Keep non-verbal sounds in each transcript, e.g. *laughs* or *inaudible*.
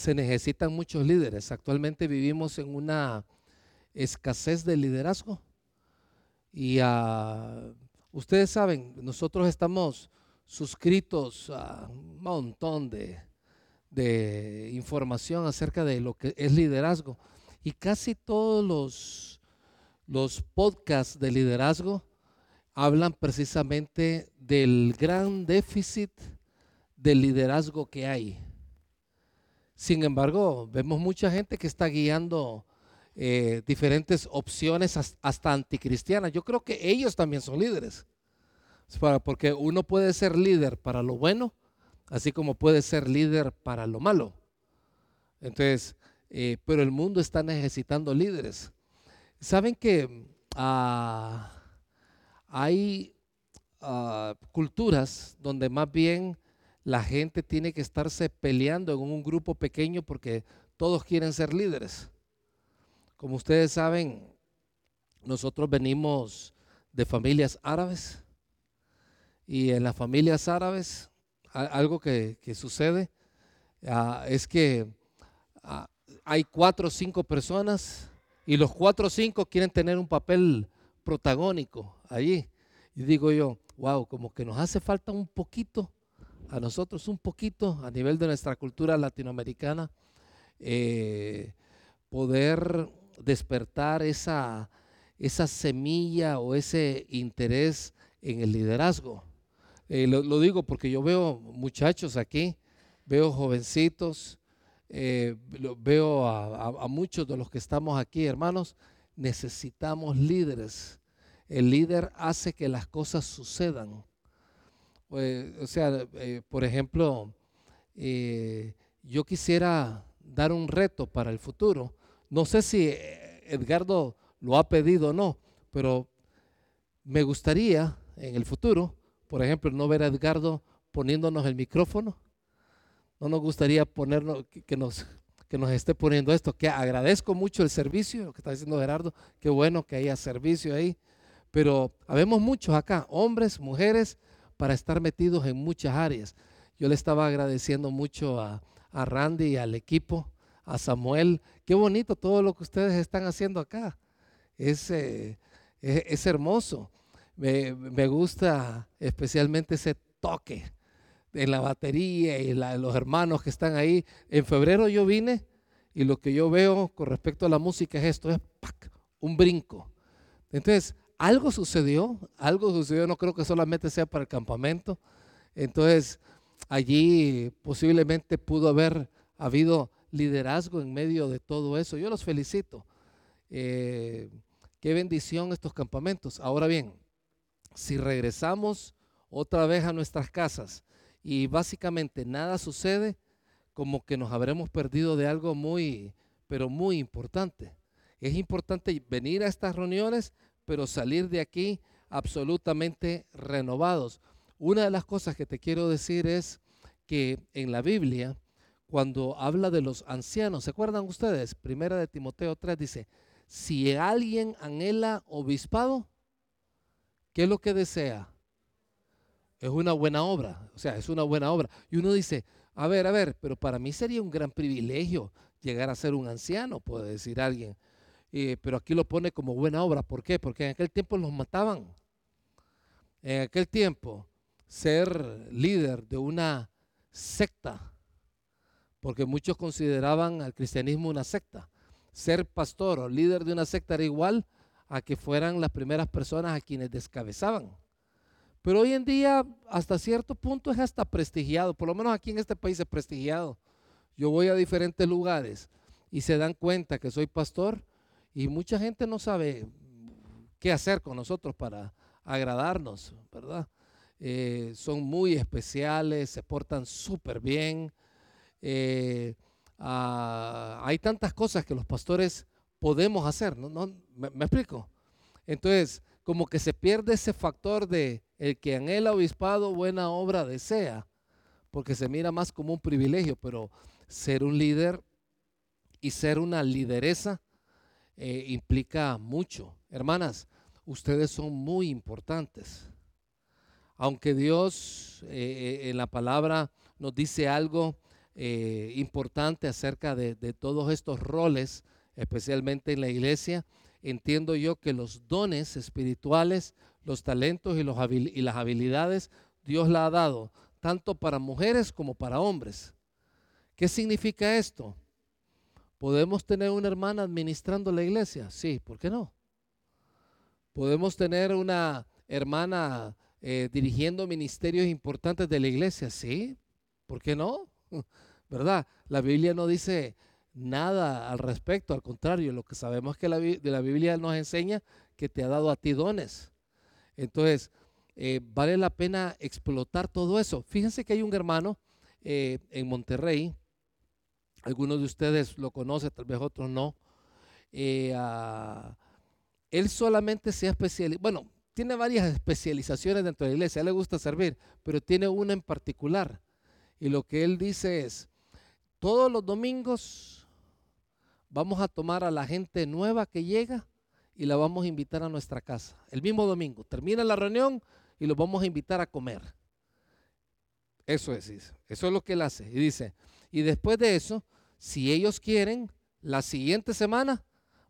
se necesitan muchos líderes. Actualmente vivimos en una escasez de liderazgo. Y ah, ustedes saben, nosotros estamos suscritos a un montón de, información acerca de lo que es liderazgo. Y casi todos los, los podcasts de liderazgo hablan precisamente del gran déficit de liderazgo que hay. Sin embargo, vemos mucha gente que está guiando eh, diferentes opciones hasta anticristianas. Yo creo que ellos también son líderes. Porque uno puede ser líder para lo bueno, así como puede ser líder para lo malo. Entonces, eh, pero el mundo está necesitando líderes. Saben que ah, hay ah, culturas donde más bien la gente tiene que estarse peleando en un grupo pequeño porque todos quieren ser líderes. Como ustedes saben, nosotros venimos de familias árabes y en las familias árabes algo que, sucede ah, es que hay cuatro o cinco personas y los cuatro o cinco quieren tener un papel protagónico allí. Y digo yo, wow, como que nos hace falta un poquito, a nosotros un poquito, a nivel de nuestra cultura latinoamericana, eh, poder despertar esa, esa semilla o ese interés en el liderazgo. Eh, lo, digo porque yo veo muchachos aquí, veo jovencitos, eh, veo a, muchos de los que estamos aquí, hermanos, necesitamos líderes. El líder hace que las cosas sucedan. Eh, o sea, por ejemplo, yo quisiera dar un reto para el futuro. No sé si Edgardo lo ha pedido o no, pero me gustaría en el futuro, por ejemplo, no ver a Edgardo poniéndonos el micrófono no nos gustaría ponernos, que nos, que nos esté poniendo esto, que agradezco mucho el servicio, lo que está diciendo Gerardo, qué bueno que haya servicio ahí, pero habemos muchos acá, hombres, mujeres, para estar metidos en muchas áreas. Yo le estaba agradeciendo mucho a, Randy y al equipo, a Samuel, qué bonito todo lo que ustedes están haciendo acá, es, eh, es, hermoso. Me, me gusta especialmente ese toque en la batería y los hermanos que están ahí. En febrero yo vine y lo que yo veo con respecto a la música es esto, es un brinco. Entonces, algo sucedió, algo sucedió, no creo que solamente sea para el campamento. Entonces, allí posiblemente pudo haber habido liderazgo en medio de todo eso. Yo los felicito. Eh, qué bendición estos campamentos. Ahora bien, si regresamos otra vez a nuestras casas y básicamente nada sucede, como que nos habremos perdido de algo muy, pero muy importante. Es importante venir a estas reuniones, pero salir de aquí absolutamente renovados. Una de las cosas que te quiero decir es que en la Biblia, cuando habla de los ancianos, ¿se acuerdan ustedes? Primera de Timoteo 3 dice, si alguien anhela obispado, ¿qué es lo que desea? es una buena obra, o sea, es una buena obra. Y uno dice, a ver, a ver, pero para mí sería un gran privilegio llegar a ser un anciano, puede decir alguien. Pero aquí lo pone como buena obra. ¿Por qué? Porque en aquel tiempo los mataban. En aquel tiempo, ser líder de una secta, porque muchos consideraban al cristianismo una secta. Ser pastor o líder de una secta era igual a que fueran las primeras personas a quienes descabezaban. Pero hoy en día, hasta cierto punto, es hasta prestigiado. Por lo menos aquí en este país es prestigiado. Yo voy a diferentes lugares y se dan cuenta que soy pastor y mucha gente no sabe qué hacer con nosotros para agradarnos, ¿verdad? Eh, son muy especiales, se portan súper bien. Eh, ah, hay tantas cosas que los pastores podemos hacer, ¿no? ¿Me explico? Entonces, como que se pierde ese factor de el que anhela obispado buena obra desea, porque se mira más como un privilegio, pero ser un líder y ser una lideresa eh, implica mucho. Hermanas, ustedes son muy importantes. Aunque Dios eh, eh, en la palabra nos dice algo importante acerca de, todos estos roles, especialmente en la iglesia. Entiendo yo que los dones espirituales, los talentos y, y las habilidades, Dios la ha dado, tanto para mujeres como para hombres. ¿Qué significa esto? ¿Podemos tener una hermana administrando la iglesia? Sí, ¿por qué no? ¿Podemos tener una hermana eh, dirigiendo ministerios importantes de la iglesia? Sí, ¿por qué no? *laughs* ¿Verdad? La Biblia no dice nada al respecto, al contrario, lo que sabemos que la, de la Biblia nos enseña que te ha dado a ti dones. Entonces, eh, vale la pena explotar todo eso. Fíjense que hay un hermano eh, en Monterrey, algunos de ustedes lo conocen, tal vez otros no. Eh, él solamente se ha especializado, bueno, tiene varias especializaciones dentro de la iglesia, a él le gusta servir, pero tiene una en particular. Y lo que él dice es, todos los domingos vamos a tomar a la gente nueva que llega y la vamos a invitar a nuestra casa. El mismo domingo, termina la reunión y los vamos a invitar a comer. Eso es, eso es lo que él hace. Y dice, y después de eso, si ellos quieren, la siguiente semana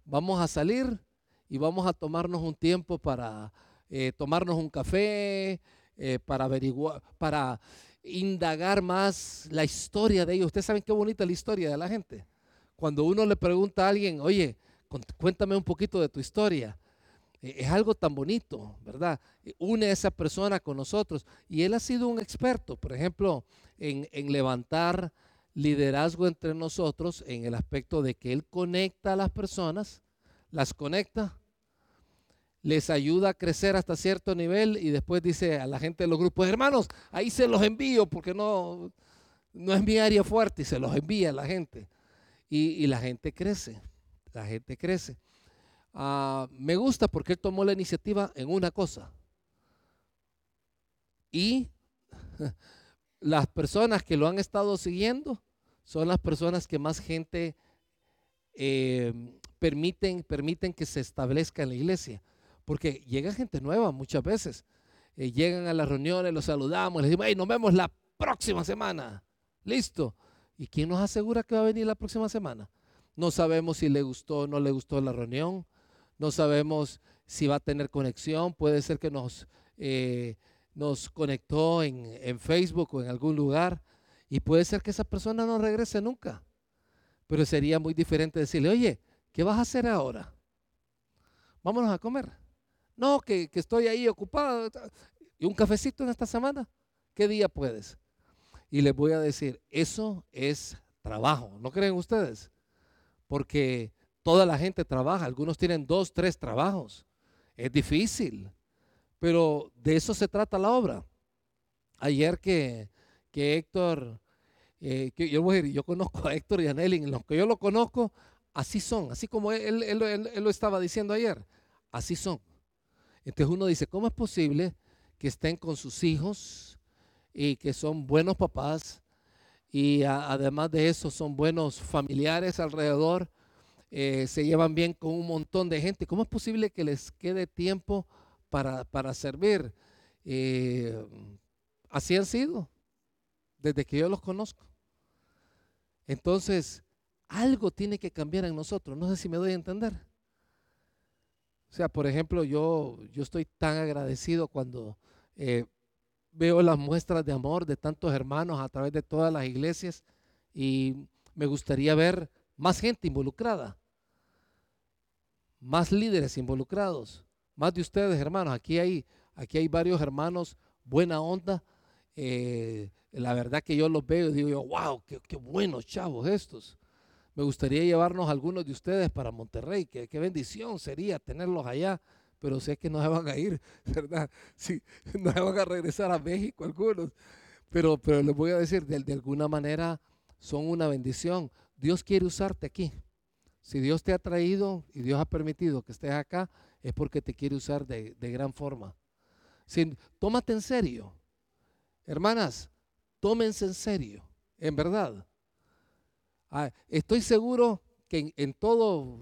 vamos a salir y vamos a tomarnos un tiempo para eh, tomarnos un café, eh, para averiguar, para indagar más la historia de ellos. Ustedes saben qué bonita la historia de la gente. Cuando uno le pregunta a alguien, oye, cuéntame un poquito de tu historia. E, es algo tan bonito, ¿verdad? E, une a esa persona con nosotros. Y él ha sido un experto, por ejemplo, en levantar liderazgo entre nosotros en el aspecto de que Él conecta a las personas, las conecta, les ayuda a crecer hasta cierto nivel y después dice a la gente de los grupos, hermanos, ahí se los envío porque no, no es mi área fuerte y se los envía a la gente. Y, la gente crece, la gente crece. Ah, me gusta porque él tomó la iniciativa en una cosa. Y *laughs* las personas que lo han estado siguiendo son las personas que más gente eh, permiten, permiten que se establezca en la iglesia. Porque llega gente nueva muchas veces. Eh, llegan a las reuniones, los saludamos, les decimos, hey, nos vemos la próxima semana. Listo. ¿Y quién nos asegura que va a venir la próxima semana? No sabemos si le gustó o no le gustó la reunión. No sabemos si va a tener conexión. Puede ser que nos, eh, nos conectó en, en Facebook o en algún lugar. Y puede ser que esa persona no regrese nunca. Pero sería muy diferente decirle, oye, ¿qué vas a hacer ahora? Vámonos a comer. No, que, estoy ahí ocupado. ¿Y un cafecito en esta semana? ¿Qué día puedes? Y les voy a decir, eso es trabajo, ¿no creen ustedes? Porque toda la gente trabaja, algunos tienen dos, tres trabajos. Es difícil, pero de eso se trata la obra. Ayer que que Héctor, eh, que yo, yo conozco a Héctor y a Nelly, los que yo lo conozco, así son, así como él, él, lo estaba diciendo ayer, así son. Entonces uno dice, ¿cómo es posible que estén con sus hijos y que son buenos papás y además de eso son buenos familiares alrededor, eh, se llevan bien con un montón de gente? ¿Cómo es posible que les quede tiempo para, para servir? Eh, así han sido desde que yo los conozco. Entonces, algo tiene que cambiar en nosotros. No sé si me doy a entender. O sea, por ejemplo, yo, yo estoy tan agradecido cuando eh, veo las muestras de amor de tantos hermanos a través de todas las iglesias y me gustaría ver más gente involucrada, más líderes involucrados, más de ustedes, hermanos. Aquí hay, aquí hay varios hermanos buena onda. Eh, la verdad que yo los veo y digo wow, qué, buenos chavos estos. Me gustaría llevarnos algunos de ustedes para Monterrey, qué, qué bendición sería tenerlos allá, pero sé que no se van a ir, *laughs* ¿verdad? Sí, *laughs* no se van a regresar a México algunos, pero, pero les voy a decir, de, alguna manera son una bendición. Dios quiere usarte aquí. Si Dios te ha traído y Dios ha permitido que estés acá, es porque te quiere usar de, de gran forma. Sin, tómate en serio. Hermanas, tómense en serio, en verdad. Ah, estoy seguro que en, todo,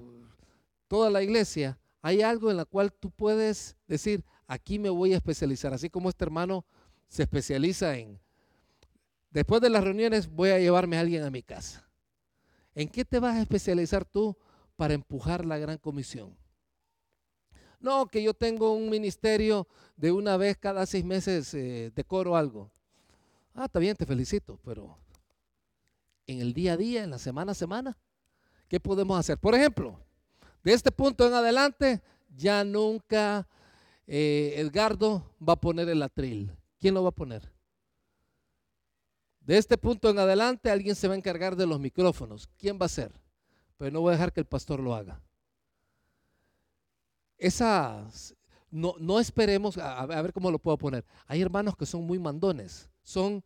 toda la iglesia hay algo en la cual tú puedes decir, aquí me voy a especializar, así como este hermano se especializa en después de las reuniones voy a llevarme a alguien a mi casa. ¿En qué te vas a especializar tú para empujar la gran comisión? No, que yo tengo un ministerio de una vez cada seis meses eh, decoro algo. Ah, está bien, te felicito, pero en el día a día, en la semana a semana, ¿qué podemos hacer? Por ejemplo, de este punto en adelante, ya nunca eh, Edgardo va a poner el atril. ¿Quién lo va a poner? De este punto en adelante, alguien se va a encargar de los micrófonos. ¿Quién va a ser? Pero no voy a dejar que el pastor lo haga. Esas, no, no esperemos, a, ver cómo lo puedo poner. Hay hermanos que son muy mandones, son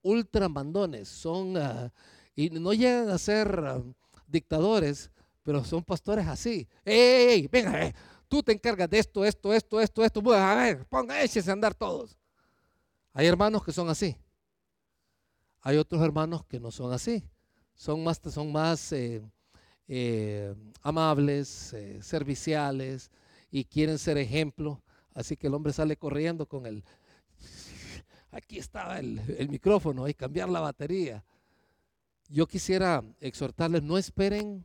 ultra mandones, son, ah, y no llegan a ser ah, dictadores, pero son pastores así. ¡Ey, venga! Eh, tú te encargas de esto, esto, esto, esto, esto. a ver, ponga, échese a andar todos. Hay hermanos que son así. Hay otros hermanos que no son así. Son más, son más eh, eh, amables, serviciales, y quieren ser ejemplo. Así que el hombre sale corriendo con el, aquí estaba el, micrófono y cambiar la batería. Yo quisiera exhortarles, no esperen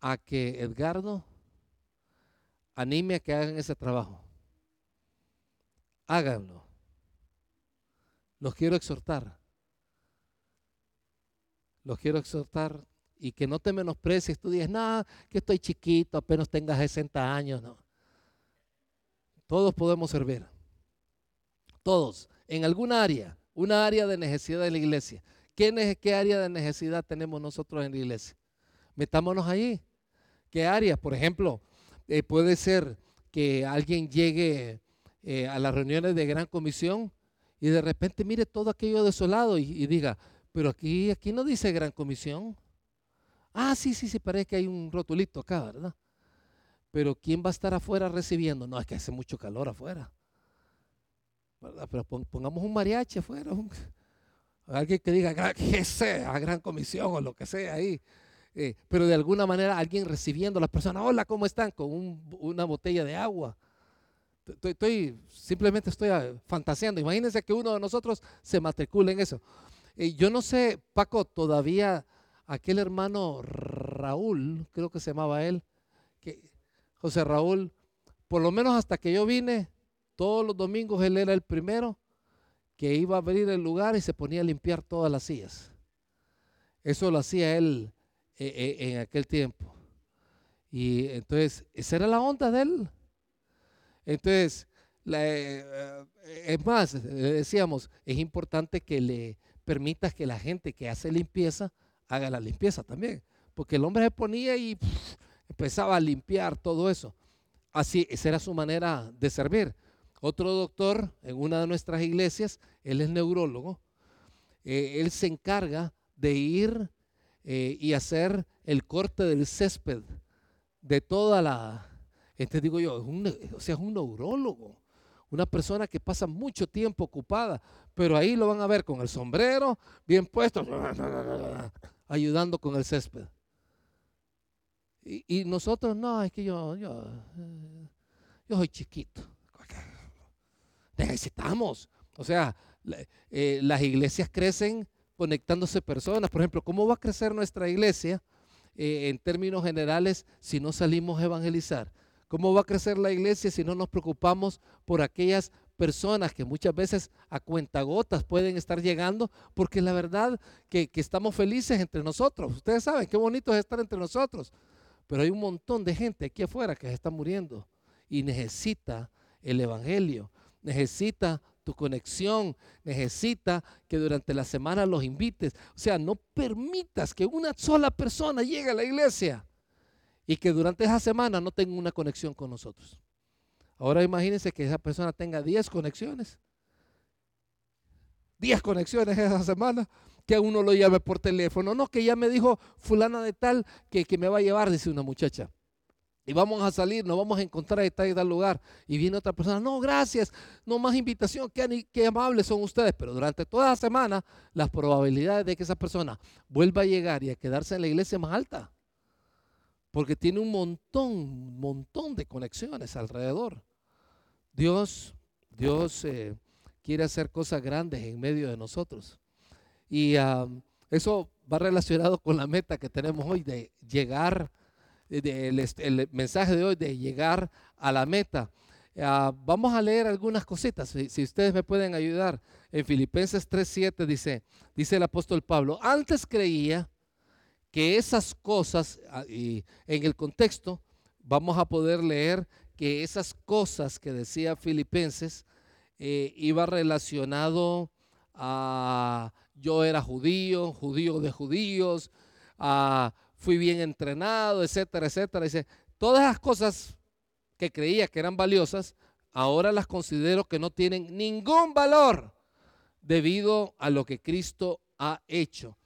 a que Edgardo anime a que hagan ese trabajo. Háganlo. Los quiero exhortar. Los quiero exhortar y que no te menosprecies. Tú dices, no, que estoy chiquito, apenas tengas 60 años. Todos podemos servir. Todos. En alguna área. Una área de necesidad de la iglesia. ¿Qué, área de necesidad tenemos nosotros en la iglesia? Metámonos allí. ¿Qué área? Por ejemplo, eh, puede ser que alguien llegue eh, a las reuniones de gran comisión y de repente mire todo aquello desolado y, y diga, pero aquí, aquí no dice gran comisión. Ah, sí, sí, sí, parece que hay un rotulito acá, ¿verdad? Pero ¿quién va a estar afuera recibiendo? No, es que hace mucho calor afuera. Pero pongamos un mariachi afuera. *laughs* alguien que diga *laughs* que sea, gran comisión o lo que sea ahí. Eh, pero de alguna manera alguien recibiendo a las personas, hola, ¿cómo están? Con una botella de agua. Estoy, simplemente estoy ah, fantaseando. Imagínense que uno de nosotros se matricule en eso. Eh, yo no sé, Paco, todavía aquel hermano Raúl, creo que se llamaba él, José Raúl, por lo menos hasta que yo vine, todos los domingos él era el primero que iba a abrir el lugar y se ponía a limpiar todas las sillas. Eso lo hacía él eh, eh, en aquel tiempo. Y entonces, esa era la onda de él. Entonces, eh, es más, decíamos, es importante que le permitas que la gente que hace limpieza haga la limpieza también. Porque el hombre se ponía y empezaba a limpiar todo eso. Así, esa era su manera de servir. Otro doctor en una de nuestras iglesias, él es neurólogo, eh, él se encarga de ir eh, y hacer el corte del césped de toda la, este digo yo, un, o sea, es un neurólogo, una persona que pasa mucho tiempo ocupada, pero ahí lo van a ver con el sombrero bien puesto, *laughs* ayudando con el césped. Y, nosotros, no, es que yo, yo, eh, yo soy chiquito. Necesitamos. O sea, eh, las iglesias crecen conectándose personas. Por ejemplo, ¿cómo va a crecer nuestra iglesia eh, en términos generales si no salimos a evangelizar? ¿Cómo va a crecer la iglesia si no nos preocupamos por aquellas personas que muchas veces a cuentagotas pueden estar llegando? Porque la verdad que, que estamos felices entre nosotros. Ustedes saben qué bonito es estar entre nosotros. Pero hay un montón de gente aquí afuera que se está muriendo y necesita el Evangelio, necesita tu conexión, necesita que durante la semana los invites. O sea, no permitas que una sola persona llegue a la iglesia y que durante esa semana no tenga una conexión con nosotros. Ahora imagínense que esa persona tenga 10 conexiones. 10 conexiones esa semana que uno lo llame por teléfono. No, que ya me dijo fulana de tal que, me va a llevar, dice una muchacha. Y vamos a salir, nos vamos a encontrar en tal, tal lugar. Y viene otra persona, no, gracias, no más invitación, qué, amables son ustedes. Pero durante toda la semana, las probabilidades de que esa persona vuelva a llegar y a quedarse en la iglesia es más alta. Porque tiene un montón, montón de conexiones alrededor. Dios, Dios eh, quiere hacer cosas grandes en medio de nosotros. Y ah, eso va relacionado con la meta que tenemos hoy de llegar, el, mensaje de hoy de llegar a la meta. Ah, vamos a leer algunas cositas, si, ustedes me pueden ayudar. En Filipenses 3:7 dice, dice el apóstol Pablo, antes creía que esas cosas, ah, y en el contexto, vamos a poder leer que esas cosas que decía Filipenses eh, iba relacionado a yo era judío, judío de judíos, a, fui bien entrenado, etcétera, etcétera. Dice, todas las cosas que creía que eran valiosas, ahora las considero que no tienen ningún valor debido a lo que Cristo ha hecho.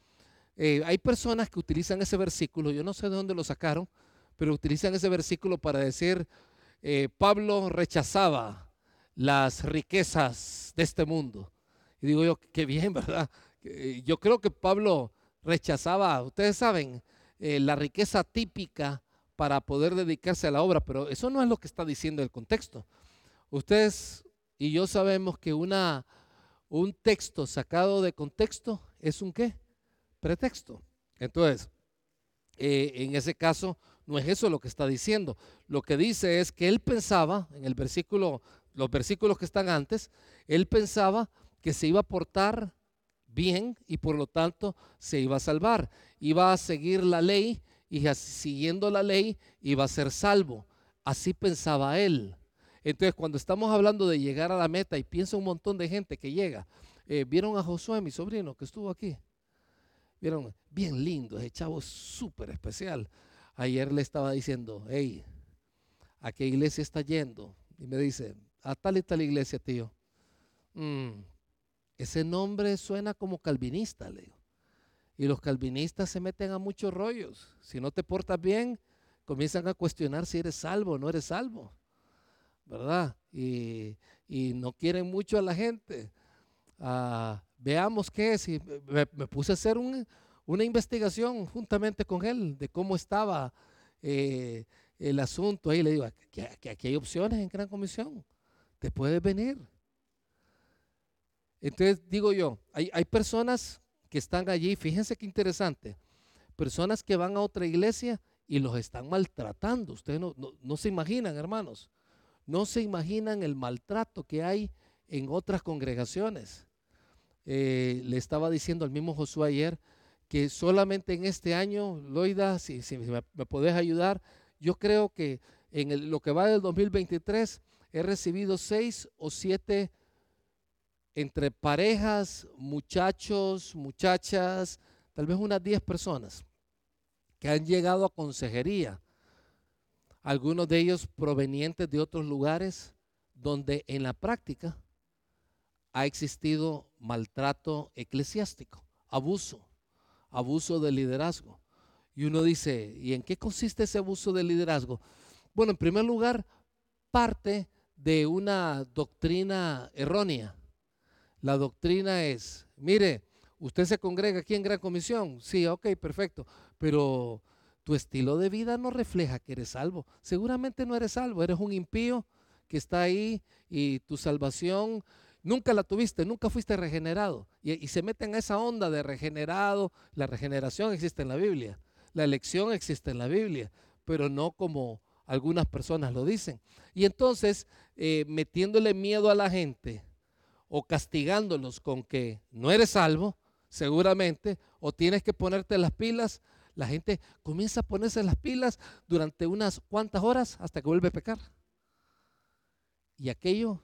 Eh, hay personas que utilizan ese versículo, yo no sé de dónde lo sacaron, pero utilizan ese versículo para decir, eh, Pablo rechazaba las riquezas de este mundo. Y digo yo, qué bien, *laughs* ¿verdad? Eh, yo creo que Pablo rechazaba, ustedes saben, la riqueza típica para poder dedicarse a la obra, pero eso no es lo que está diciendo el contexto. Ustedes y yo sabemos que una, un texto sacado de contexto es un qué? Pretexto. Entonces, eh, en ese caso, no es eso lo que está diciendo. Lo que dice es que él pensaba, en el versículo, los versículos que están antes, él pensaba que se iba a portar bien y por lo tanto se iba a salvar. Iba a seguir la ley y siguiendo la ley iba a ser salvo. Así pensaba él. Entonces, cuando estamos hablando de llegar a la meta y piensa un montón de gente que llega, eh, ¿vieron a Josué, mi sobrino, que estuvo aquí? ¿Vieron? Bien lindo, ese chavo súper especial. Ayer le estaba diciendo, hey, ¿a qué iglesia está yendo? Y me dice, a tal y tal iglesia, tío. Mm, ese nombre suena como calvinista, le digo. Y los calvinistas se meten a muchos rollos. Si no te portas bien, comienzan a cuestionar si eres salvo o no eres salvo. ¿Verdad? Y, no quieren mucho a la gente. Ah, veamos qué es. Me, puse a hacer una investigación juntamente con él de cómo estaba eh, el asunto. Ahí le digo, que aquí hay opciones en Gran Comisión. Te puedes venir. Entonces digo yo, hay, hay personas que están allí, fíjense qué interesante, personas que van a otra iglesia y los están maltratando. Ustedes no, se imaginan, hermanos, no se imaginan el maltrato que hay en otras congregaciones. Eh, le estaba diciendo al mismo Josué ayer que solamente en este año, Loida, si, me, me, podés ayudar, yo creo que en lo que va del 2023 he recibido seis o siete entre parejas, muchachos, muchachas, tal vez unas 10 personas que han llegado a consejería, algunos de ellos provenientes de otros lugares donde en la práctica ha existido maltrato eclesiástico, abuso, abuso de liderazgo. Y uno dice, ¿y en qué consiste ese abuso de liderazgo? Bueno, en primer lugar, parte de una doctrina errónea la doctrina es, mire, usted se congrega aquí en Gran Comisión. Sí, ok, perfecto. Pero tu estilo de vida no refleja que eres salvo. Seguramente no eres salvo, eres un impío que está ahí y tu salvación nunca la tuviste, nunca fuiste regenerado. Y, se meten a esa onda de regenerado. La regeneración existe en la Biblia, la elección existe en la Biblia, pero no como algunas personas lo dicen. Y entonces, eh, metiéndole miedo a la gente, o castigándolos con que no eres salvo, seguramente, o tienes que ponerte las pilas, la gente comienza a ponerse las pilas durante unas cuantas horas hasta que vuelve a pecar. Y aquello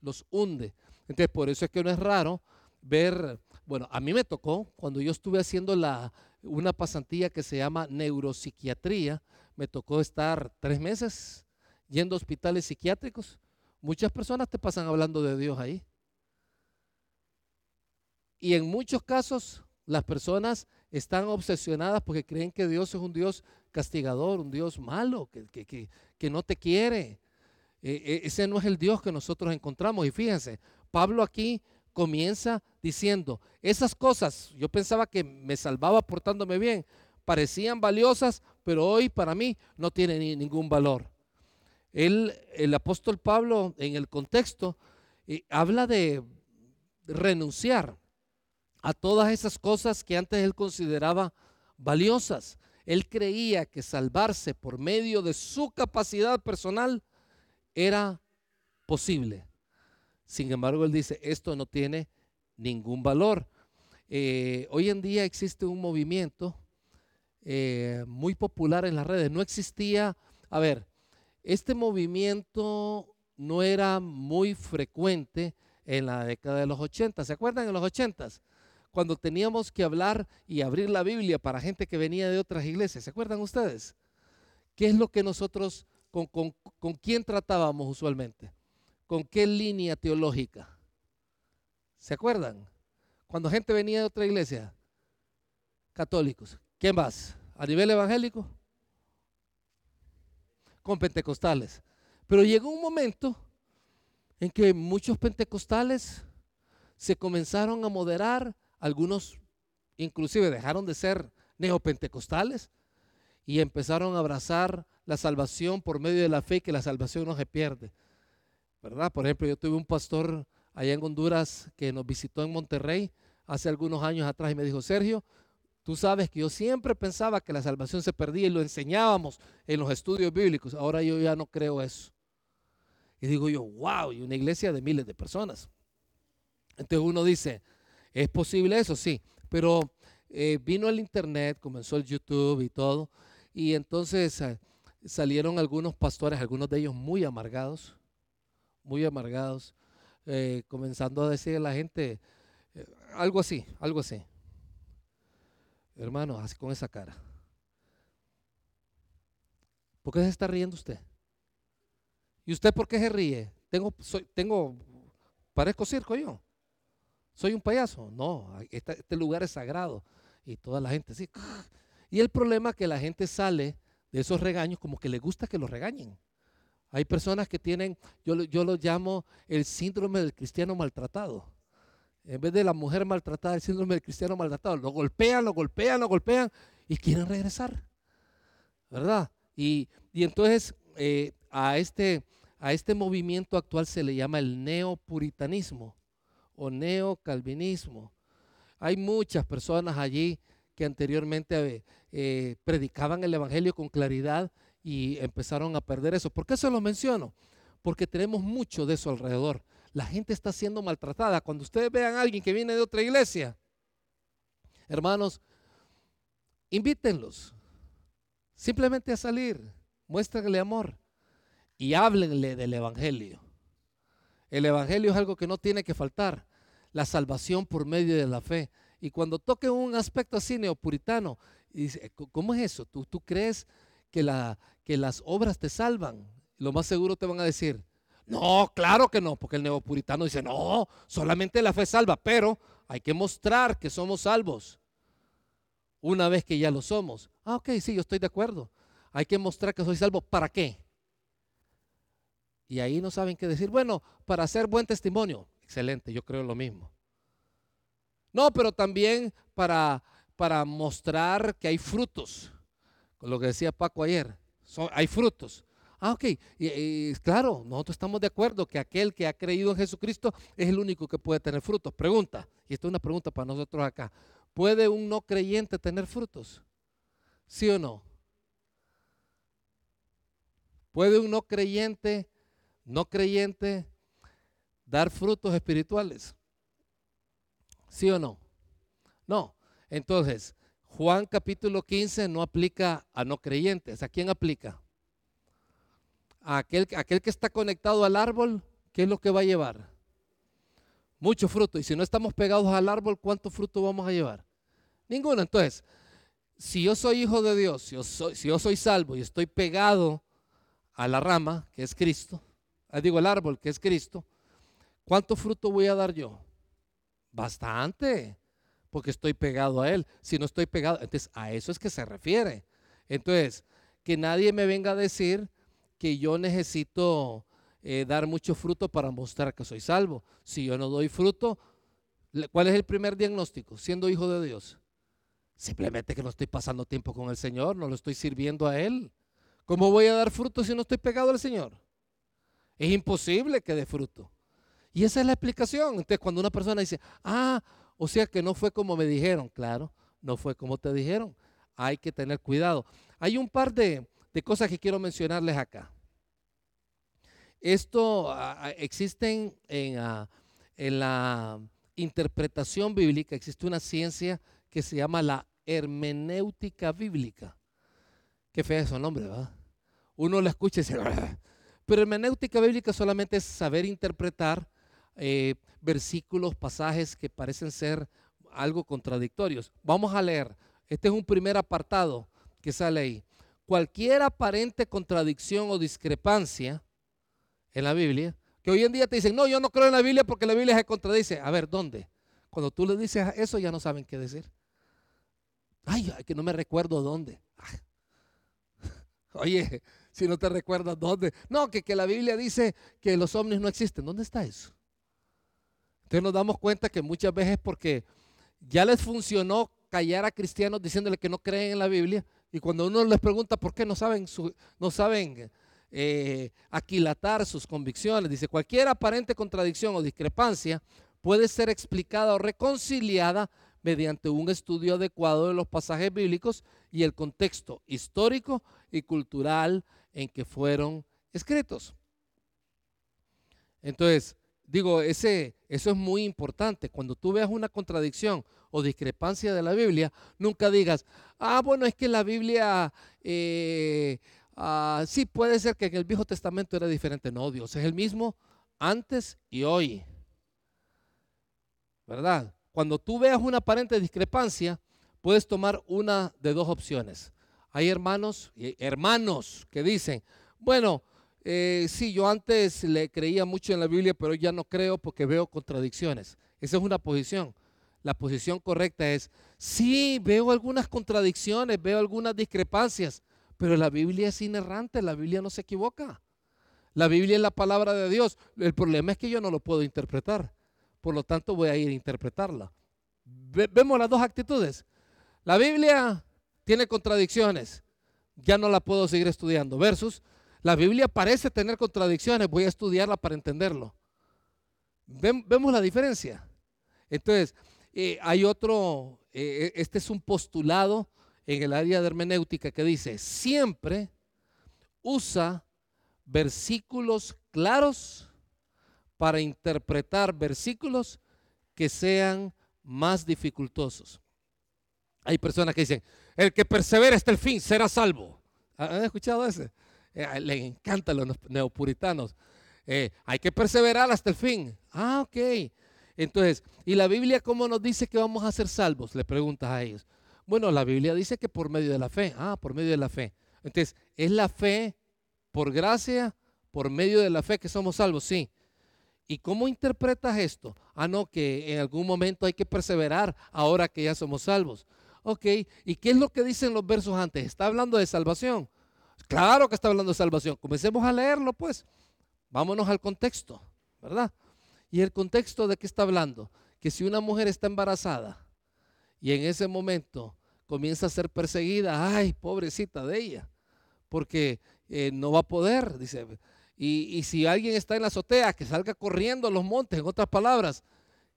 los hunde. Entonces, por eso es que no es raro ver, bueno, a mí me tocó cuando yo estuve haciendo la, una pasantía que se llama neuropsiquiatría, me tocó estar tres meses yendo a hospitales psiquiátricos. Muchas personas te pasan hablando de Dios ahí. Y en muchos casos las personas están obsesionadas porque creen que Dios es un Dios castigador, un Dios malo, que, que, no te quiere. E, e, ese no es el Dios que nosotros encontramos. Y fíjense, Pablo aquí comienza diciendo, esas cosas, yo pensaba que me salvaba portándome bien, parecían valiosas, pero hoy para mí no tienen ningún valor. el apóstol Pablo en el contexto eh, habla de renunciar a todas esas cosas que antes él consideraba valiosas. Él creía que salvarse por medio de su capacidad personal era posible. Sin embargo, él dice, esto no tiene ningún valor. Eh, hoy en día existe un movimiento eh, muy popular en las redes. No existía, a ver, este movimiento no era muy frecuente en la década de los 80. ¿Se acuerdan en los 80? Cuando teníamos que hablar y abrir la Biblia para gente que venía de otras iglesias. ¿Se acuerdan ustedes? ¿Qué es lo que nosotros, con, con quién tratábamos usualmente? ¿Con qué línea teológica? ¿Se acuerdan? Cuando gente venía de otra iglesia, católicos. ¿Quién más? ¿A nivel evangélico? Con pentecostales. Pero llegó un momento en que muchos pentecostales se comenzaron a moderar, algunos inclusive dejaron de ser neopentecostales y empezaron a abrazar la salvación por medio de la fe, que la salvación no se pierde. ¿Verdad? Por ejemplo, yo tuve un pastor allá en Honduras que nos visitó en Monterrey hace algunos años atrás y me dijo, Sergio, tú sabes que yo siempre pensaba que la salvación se perdía y lo enseñábamos en los estudios bíblicos. Ahora yo ya no creo eso. Y digo yo, wow, y una iglesia de miles de personas. Entonces uno dice, ¿es posible eso? Sí, pero eh, vino el internet, comenzó el YouTube y todo, y entonces eh, salieron algunos pastores, algunos de ellos muy amargados, muy amargados, eh, comenzando a decir a la gente algo así, algo así. Hermano, así con esa cara. ¿Por qué se está riendo usted? ¿Y usted por qué se ríe? Tengo, soy, tengo, parezco circo yo. Soy un payaso. No, este, lugar es sagrado. Y toda la gente sí. Y el problema es que la gente sale de esos regaños como que le gusta que lo regañen. Hay personas que tienen, yo, lo llamo el síndrome del cristiano maltratado. En vez de la mujer maltratada, el síndrome del cristiano maltratado. Lo golpean, lo golpean, lo golpean y quieren regresar. ¿Verdad? Y, y entonces eh, a, este, a este movimiento actual se le llama el neopuritanismo o neocalvinismo. Hay muchas personas allí que anteriormente eh, predicaban el Evangelio con claridad y empezaron a perder eso. ¿Por qué se lo menciono? Porque tenemos mucho de eso alrededor. La gente está siendo maltratada. Cuando ustedes vean a alguien que viene de otra iglesia, hermanos, invítenlos simplemente a salir muéstrenle amor y háblenle del Evangelio. El Evangelio es algo que no tiene que faltar, la salvación por medio de la fe. Y cuando toquen un aspecto así neopuritano, dice, ¿cómo es eso? ¿Tú, tú crees que las obras te salvan? Lo más seguro te van a decir, no, claro que no, porque el neopuritano dice, no, solamente la fe salva, pero hay que mostrar que somos salvos una vez que ya lo somos. Ah, ok, sí, yo estoy de acuerdo. Hay que mostrar que soy salvo. ¿Para qué? Y ahí no saben qué decir. Bueno, para hacer buen testimonio. Excelente, yo creo lo mismo. No, pero también para, para mostrar que hay frutos. Con lo que decía Paco ayer. hay frutos. Ah, ok. Y, claro, nosotros estamos de acuerdo que aquel que ha creído en Jesucristo es el único que puede tener frutos. Pregunta, y esto es una pregunta para nosotros acá. ¿Puede un no creyente tener frutos? ¿Sí o no? ¿Puede un no creyente, no creyente, dar frutos espirituales? ¿Sí o no? No. Entonces, Juan capítulo 15 no aplica a no creyentes. ¿A quién aplica? A aquel, que está conectado al árbol, ¿qué es lo que va a llevar? Mucho fruto. Y si no estamos pegados al árbol, ¿cuánto fruto vamos a llevar? Ninguno. Entonces, si yo soy hijo de Dios, si yo soy, si yo soy salvo y estoy pegado a la rama, que es Cristo, ah, digo el árbol, que es Cristo, ¿cuánto fruto voy a dar yo? Bastante, porque estoy pegado a Él. Si no estoy pegado, entonces a eso es que se refiere. Entonces, que nadie me venga a decir que yo necesito eh, dar mucho fruto para mostrar que soy salvo. Si yo no doy fruto, ¿cuál es el primer diagnóstico? Siendo hijo de Dios. Simplemente que no estoy pasando tiempo con el Señor, no lo estoy sirviendo a Él. ¿Cómo voy a dar fruto si no estoy pegado al Señor? Es imposible que dé fruto. Y esa es la explicación. Entonces, cuando una persona dice, ah, o sea que no fue como me dijeron, claro, no fue como te dijeron. Hay que tener cuidado. Hay un par de, cosas que quiero mencionarles acá. Esto ah, existen en, ah, en la interpretación bíblica, existe una ciencia que se llama la hermenéutica bíblica. Qué feo es su nombre, ¿verdad? Uno la escucha y dice, *laughs* pero hermenéutica bíblica solamente es saber interpretar eh, versículos, pasajes que parecen ser algo contradictorios. Vamos a leer. Este es un primer apartado que sale ahí. Cualquier aparente contradicción o discrepancia en la Biblia, que hoy en día te dicen, no, yo no creo en la Biblia porque la Biblia se contradice. A ver, ¿dónde? Cuando tú le dices eso ya no saben qué decir. Ay, que no me recuerdo dónde. *laughs* Oye, si no te recuerdas dónde. No, que, que la Biblia dice que los ovnis no existen. ¿Dónde está eso? Entonces nos damos cuenta que muchas veces porque ya les funcionó callar a cristianos diciéndole que no creen en la Biblia y cuando uno les pregunta por qué no saben, no saben eh, aquilatar sus convicciones, dice cualquier aparente contradicción o discrepancia puede ser explicada o reconciliada mediante un estudio adecuado de los pasajes bíblicos y el contexto histórico y cultural en que fueron escritos. Entonces, digo, ese, eso es muy importante. Cuando tú veas una contradicción o discrepancia de la Biblia, nunca digas, ah, bueno, es que la Biblia, eh, ah, sí puede ser que en el Viejo Testamento era diferente. No, Dios es el mismo antes y hoy. ¿Verdad? Cuando tú veas una aparente discrepancia, puedes tomar una de dos opciones. Hay hermanos, hermanos que dicen, bueno, eh, sí, yo antes le creía mucho en la Biblia, pero ya no creo porque veo contradicciones. Esa es una posición. La posición correcta es, sí, veo algunas contradicciones, veo algunas discrepancias, pero la Biblia es inerrante, la Biblia no se equivoca. La Biblia es la palabra de Dios. El problema es que yo no lo puedo interpretar por lo tanto voy a ir a interpretarla. vemos las dos actitudes. La Biblia tiene contradicciones, ya no la puedo seguir estudiando. Versus, la Biblia parece tener contradicciones, voy a estudiarla para entenderlo. vemos la diferencia. Entonces, eh, hay otro, eh, este es un postulado en el área de hermenéutica que dice, siempre usa versículos claros para interpretar versículos que sean más dificultosos. Hay personas que dicen, el que persevera hasta el fin será salvo. ¿Han escuchado ese? Eh, le encantan los neopuritanos. Eh, hay que perseverar hasta el fin. Ah, ok. Entonces, ¿y la Biblia cómo nos dice que vamos a ser salvos? Le preguntas a ellos. Bueno, la Biblia dice que por medio de la fe. Ah, por medio de la fe. Entonces, ¿es la fe por gracia, por medio de la fe que somos salvos? Sí. ¿Y cómo interpretas esto? Ah, no, que en algún momento hay que perseverar ahora que ya somos salvos. Ok, ¿y qué es lo que dicen los versos antes? ¿Está hablando de salvación? Claro que está hablando de salvación. Comencemos a leerlo, pues. Vámonos al contexto, ¿verdad? ¿Y el contexto de qué está hablando? Que si una mujer está embarazada y en ese momento comienza a ser perseguida, ay, pobrecita de ella, porque eh, no va a poder, dice, y, si alguien está en la azotea, que salga corriendo a los montes, en otras palabras,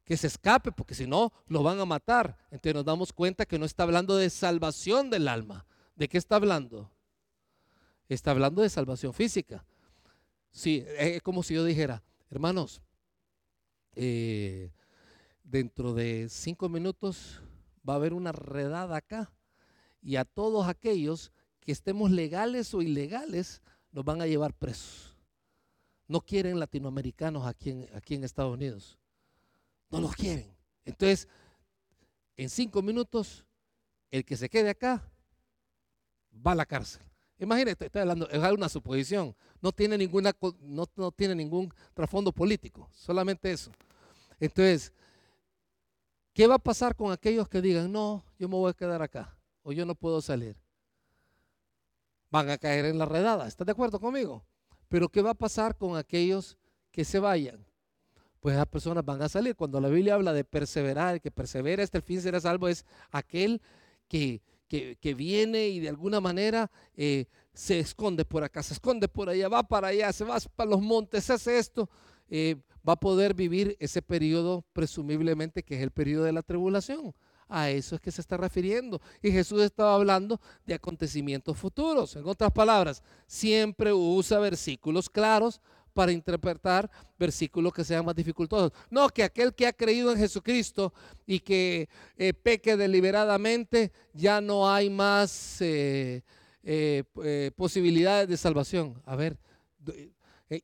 que se escape, porque si no, lo van a matar. Entonces nos damos cuenta que no está hablando de salvación del alma. ¿De qué está hablando? Está hablando de salvación física. Sí, es como si yo dijera, hermanos, eh, dentro de cinco minutos va a haber una redada acá y a todos aquellos que estemos legales o ilegales nos van a llevar presos. No quieren latinoamericanos aquí en, aquí en Estados Unidos. No los quieren. Entonces, en cinco minutos, el que se quede acá va a la cárcel. Imagínate, estoy hablando, es una suposición. No tiene, ninguna, no, no tiene ningún trasfondo político, solamente eso. Entonces, ¿qué va a pasar con aquellos que digan, no, yo me voy a quedar acá o yo no puedo salir? Van a caer en la redada. ¿Estás de acuerdo conmigo? Pero ¿qué va a pasar con aquellos que se vayan? Pues esas personas van a salir. Cuando la Biblia habla de perseverar, que persevera hasta el fin será salvo, es aquel que, que, viene y de alguna manera eh, se esconde por acá, se esconde por allá, va para allá, se va para los montes, hace esto. eh, va a poder vivir ese periodo presumiblemente que es el periodo de la tribulación. A eso es que se está refiriendo. Y Jesús estaba hablando de acontecimientos futuros. En otras palabras, siempre usa versículos claros para interpretar versículos que sean más dificultosos. No, que aquel que ha creído en Jesucristo y que eh, peque deliberadamente, ya no hay más eh, eh, posibilidades de salvación. A ver,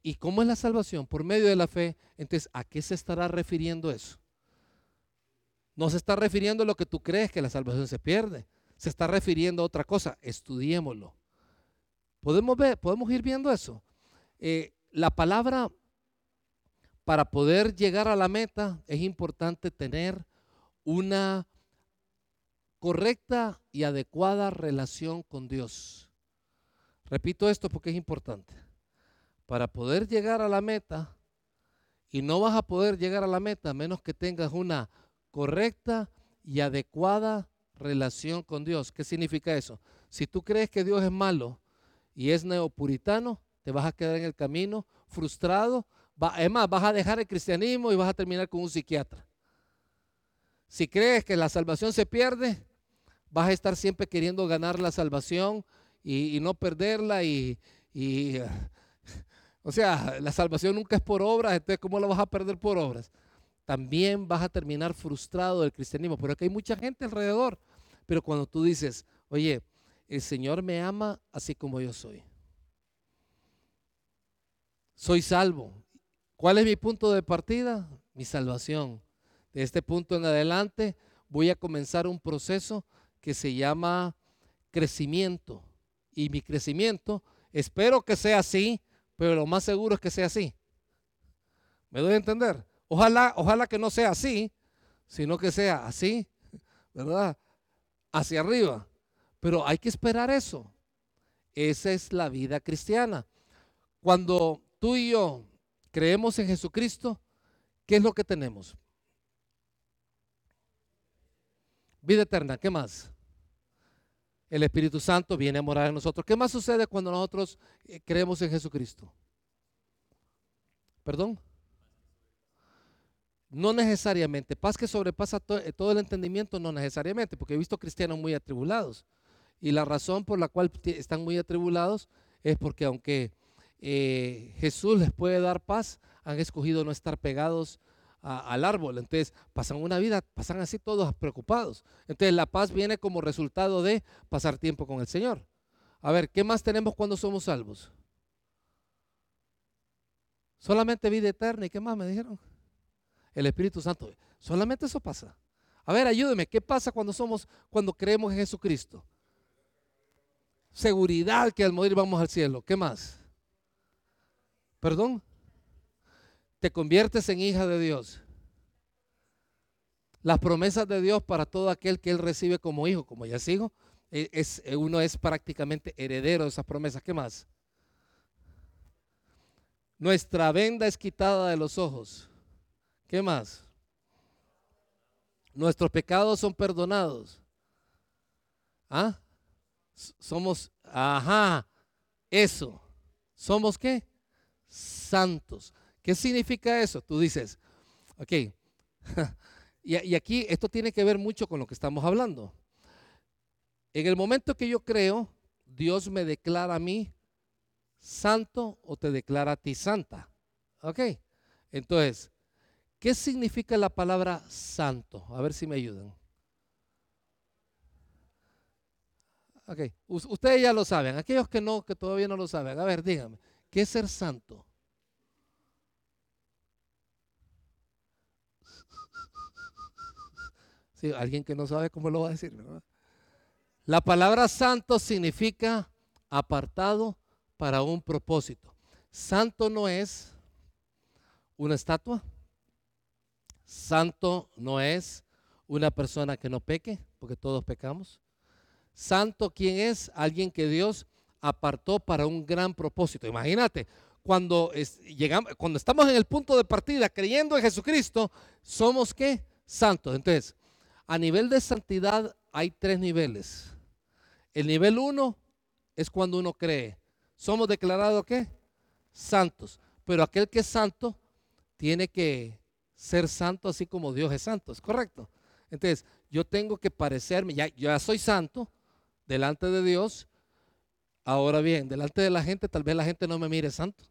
¿y cómo es la salvación? Por medio de la fe. Entonces, ¿a qué se estará refiriendo eso? No se está refiriendo a lo que tú crees que la salvación se pierde. Se está refiriendo a otra cosa. Estudiémoslo. Podemos ver, podemos ir viendo eso. Eh, la palabra para poder llegar a la meta es importante tener una correcta y adecuada relación con Dios. Repito esto porque es importante. Para poder llegar a la meta, y no vas a poder llegar a la meta a menos que tengas una correcta y adecuada relación con Dios. ¿Qué significa eso? Si tú crees que Dios es malo y es neopuritano, te vas a quedar en el camino frustrado. es más, vas a dejar el cristianismo y vas a terminar con un psiquiatra. Si crees que la salvación se pierde, vas a estar siempre queriendo ganar la salvación y, no perderla. Y, o sea, la salvación nunca es por obras, entonces ¿cómo la vas a perder por obras? también vas a terminar frustrado del cristianismo. Pero aquí hay mucha gente alrededor. Pero cuando tú dices, oye, el Señor me ama así como yo soy. Soy salvo. ¿Cuál es mi punto de partida? Mi salvación. De este punto en adelante voy a comenzar un proceso que se llama crecimiento. Y mi crecimiento, espero que sea así, pero lo más seguro es que sea así. ¿Me doy a entender? Ojalá, ojalá que no sea así, sino que sea así, ¿verdad? Hacia arriba. Pero hay que esperar eso. Esa es la vida cristiana. Cuando tú y yo creemos en Jesucristo, ¿qué es lo que tenemos? Vida eterna, ¿qué más? El Espíritu Santo viene a morar en nosotros. ¿Qué más sucede cuando nosotros eh, creemos en Jesucristo? ¿Perdón? No necesariamente. Paz que sobrepasa eh, todo el entendimiento, no necesariamente, porque he visto cristianos muy atribulados. Y la razón por la cual están muy atribulados es porque aunque eh, Jesús les puede dar paz, han escogido no estar pegados al árbol. Entonces pasan una vida, pasan así todos preocupados. Entonces la paz viene como resultado de pasar tiempo con el Señor. A ver, ¿qué más tenemos cuando somos salvos? Solamente vida eterna. ¿Y qué más me dijeron? el Espíritu Santo. Solamente eso pasa. A ver, ayúdeme, ¿qué pasa cuando somos, cuando creemos en Jesucristo? Seguridad que al morir vamos al cielo. ¿Qué más? ¿Perdón? Te conviertes en hija de Dios. Las promesas de Dios para todo aquel que Él recibe como hijo, como ya es hijo, e, es, uno es prácticamente heredero de esas promesas. ¿Qué más? Nuestra venda es quitada de los ojos. ¿Qué más? Nuestros pecados son perdonados. ¿Ah? Somos, ajá, eso. ¿Somos qué? Santos. ¿Qué significa eso? Tú dices, ok, *laughs* y, aquí esto tiene que ver mucho con lo que estamos hablando. En el momento que yo creo, Dios me declara a mí santo o te declara a ti santa. ¿Ok? Entonces, ¿Qué significa la palabra santo? A ver si me ayudan. Ok, ustedes ya lo saben. Aquellos que no, que todavía no lo saben. A ver, díganme, ¿qué es ser santo? Sí, alguien que no sabe cómo lo va a decir. La palabra santo significa apartado para un propósito. Santo no es una estatua. Santo no es una persona que no peque, porque todos pecamos. Santo, ¿quién es? Alguien que Dios apartó para un gran propósito. Imagínate, cuando, llegamos, cuando estamos en el punto de partida creyendo en Jesucristo, somos qué? Santos. Entonces, a nivel de santidad hay tres niveles. El nivel uno es cuando uno cree. Somos declarados qué? Santos. Pero aquel que es santo tiene que ser santo así como Dios es santo, ¿es correcto? Entonces, yo tengo que parecerme, ya, ya soy santo delante de Dios. Ahora bien, delante de la gente, tal vez la gente no me mire santo,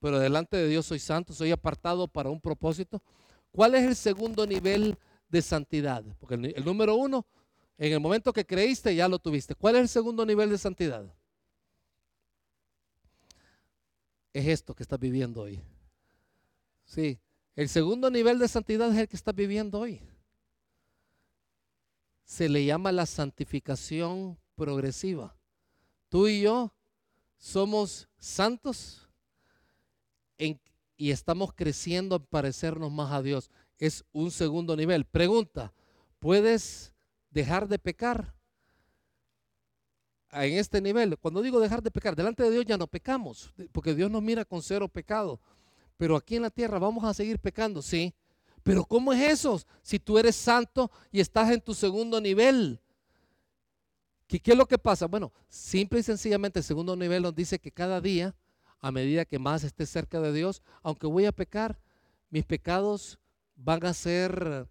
pero delante de Dios soy santo, soy apartado para un propósito. ¿Cuál es el segundo nivel de santidad? Porque el, número uno, en el momento que creíste, ya lo tuviste. ¿Cuál es el segundo nivel de santidad? Es esto que estás viviendo hoy. Sí, el segundo nivel de santidad es el que estás viviendo hoy se le llama la santificación progresiva. Tú y yo somos santos y estamos creciendo en parecernos más a Dios. Es un segundo nivel. Pregunta, ¿puedes dejar de pecar? En este nivel, cuando digo dejar de pecar, delante de Dios ya no pecamos, porque Dios nos mira con cero pecado. Pero aquí en la tierra vamos a seguir pecando, sí, pero ¿cómo es eso? Si tú eres santo y estás en tu segundo nivel. ¿Qué, ¿Qué, es lo que pasa? Bueno, simple y sencillamente el segundo nivel nos dice que cada día, a medida que más esté cerca de Dios, aunque voy a pecar, mis pecados van a ser,